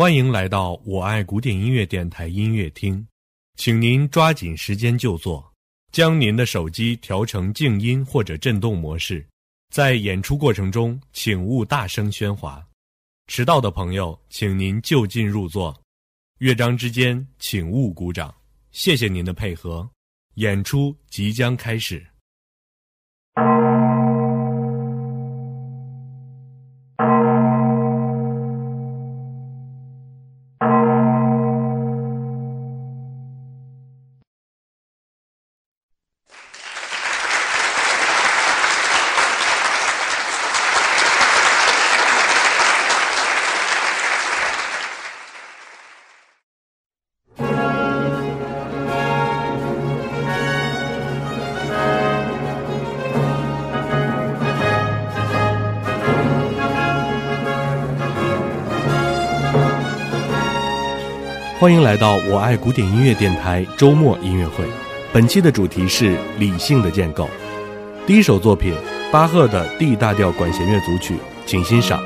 欢迎来到我爱古典音乐电台音乐厅，请您抓紧时间就座，将您的手机调成静音或者震动模式。在演出过程中，请勿大声喧哗。迟到的朋友，请您就近入座。乐章之间，请勿鼓掌。谢谢您的配合，演出即将开始。欢迎来到我爱古典音乐电台周末音乐会。本期的主题是理性的建构。第一首作品，巴赫的 D 大调管弦乐组曲，请欣赏。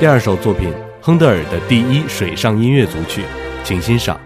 第二首作品，亨德尔的第一水上音乐组曲，请欣赏。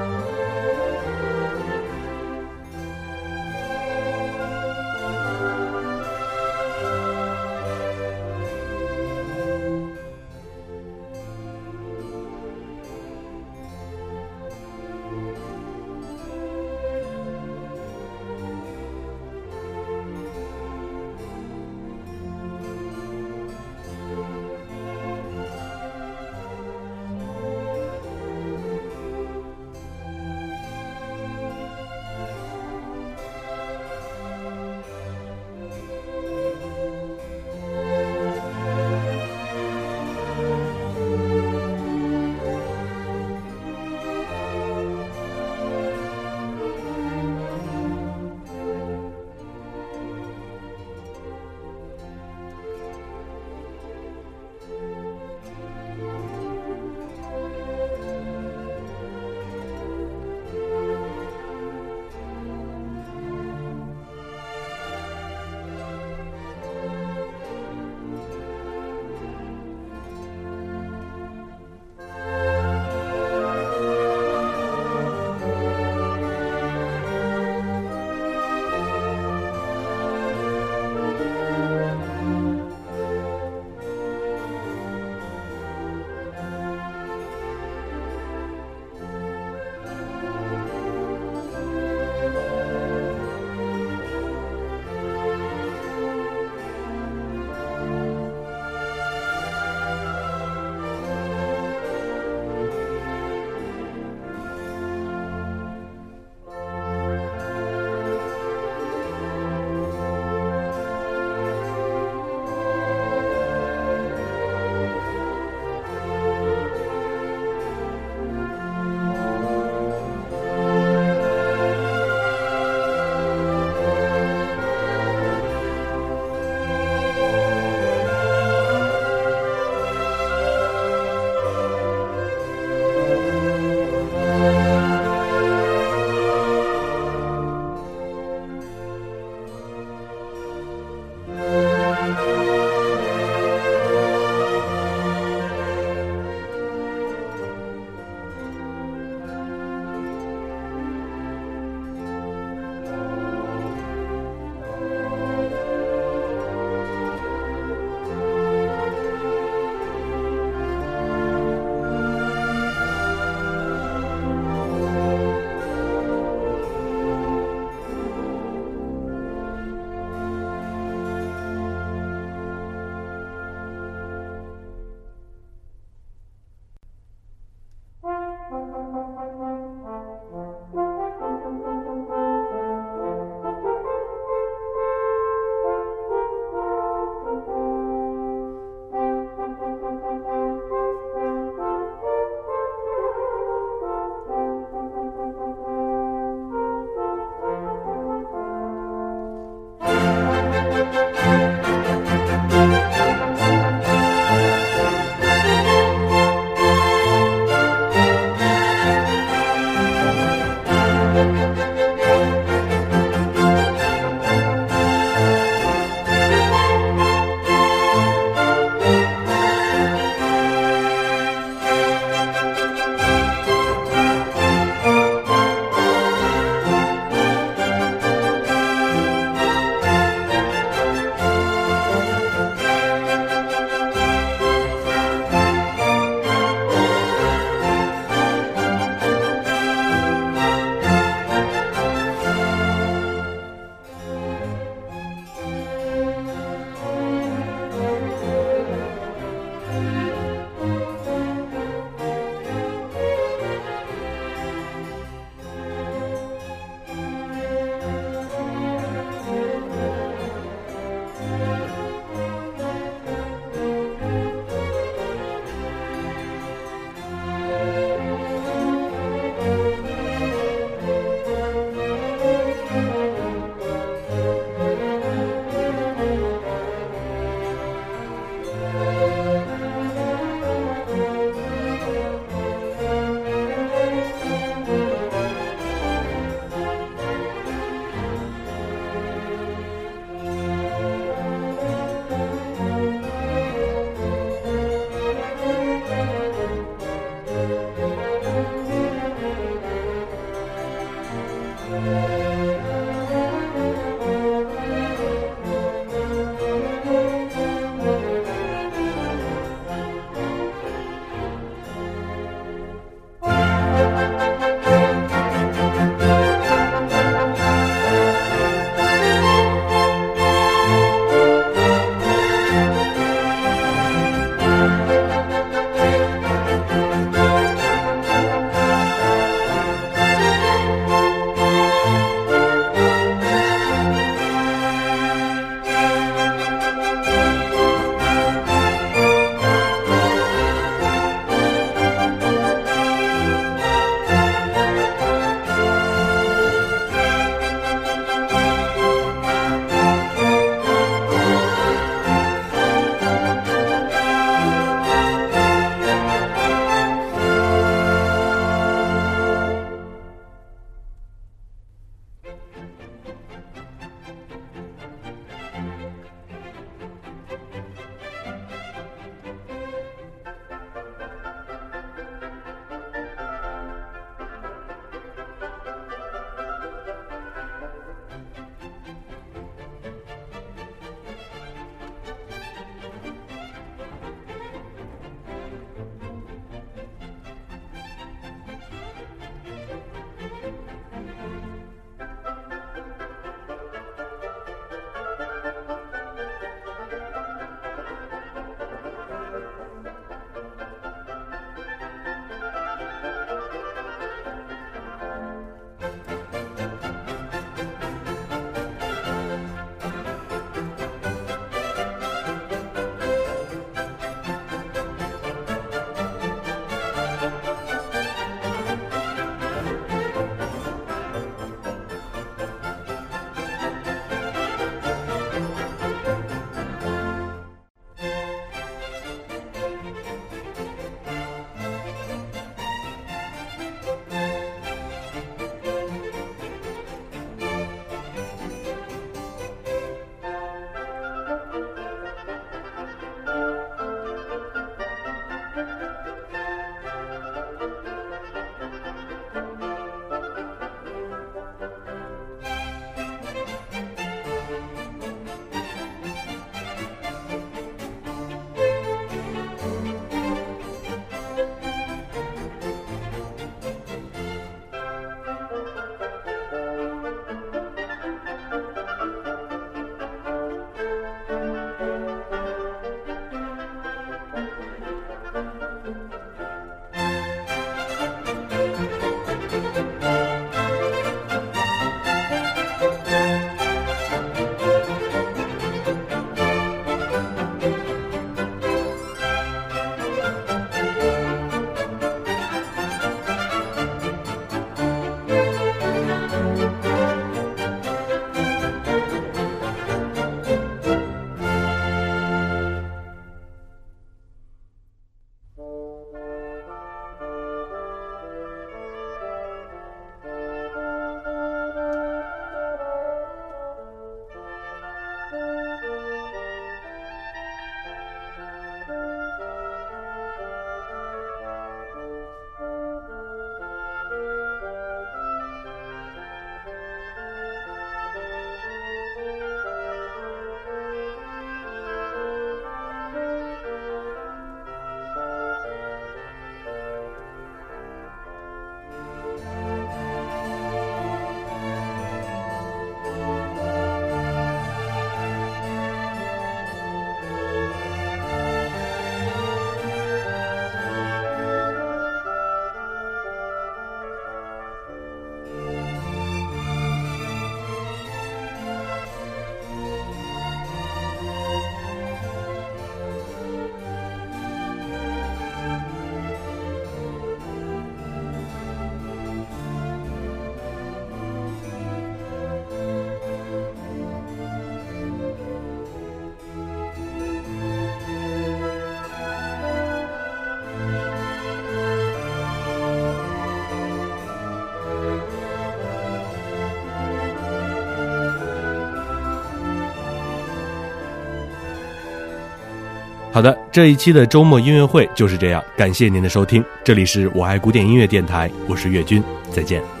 好的，这一期的周末音乐会就是这样，感谢您的收听，这里是我爱古典音乐电台，我是岳军，再见。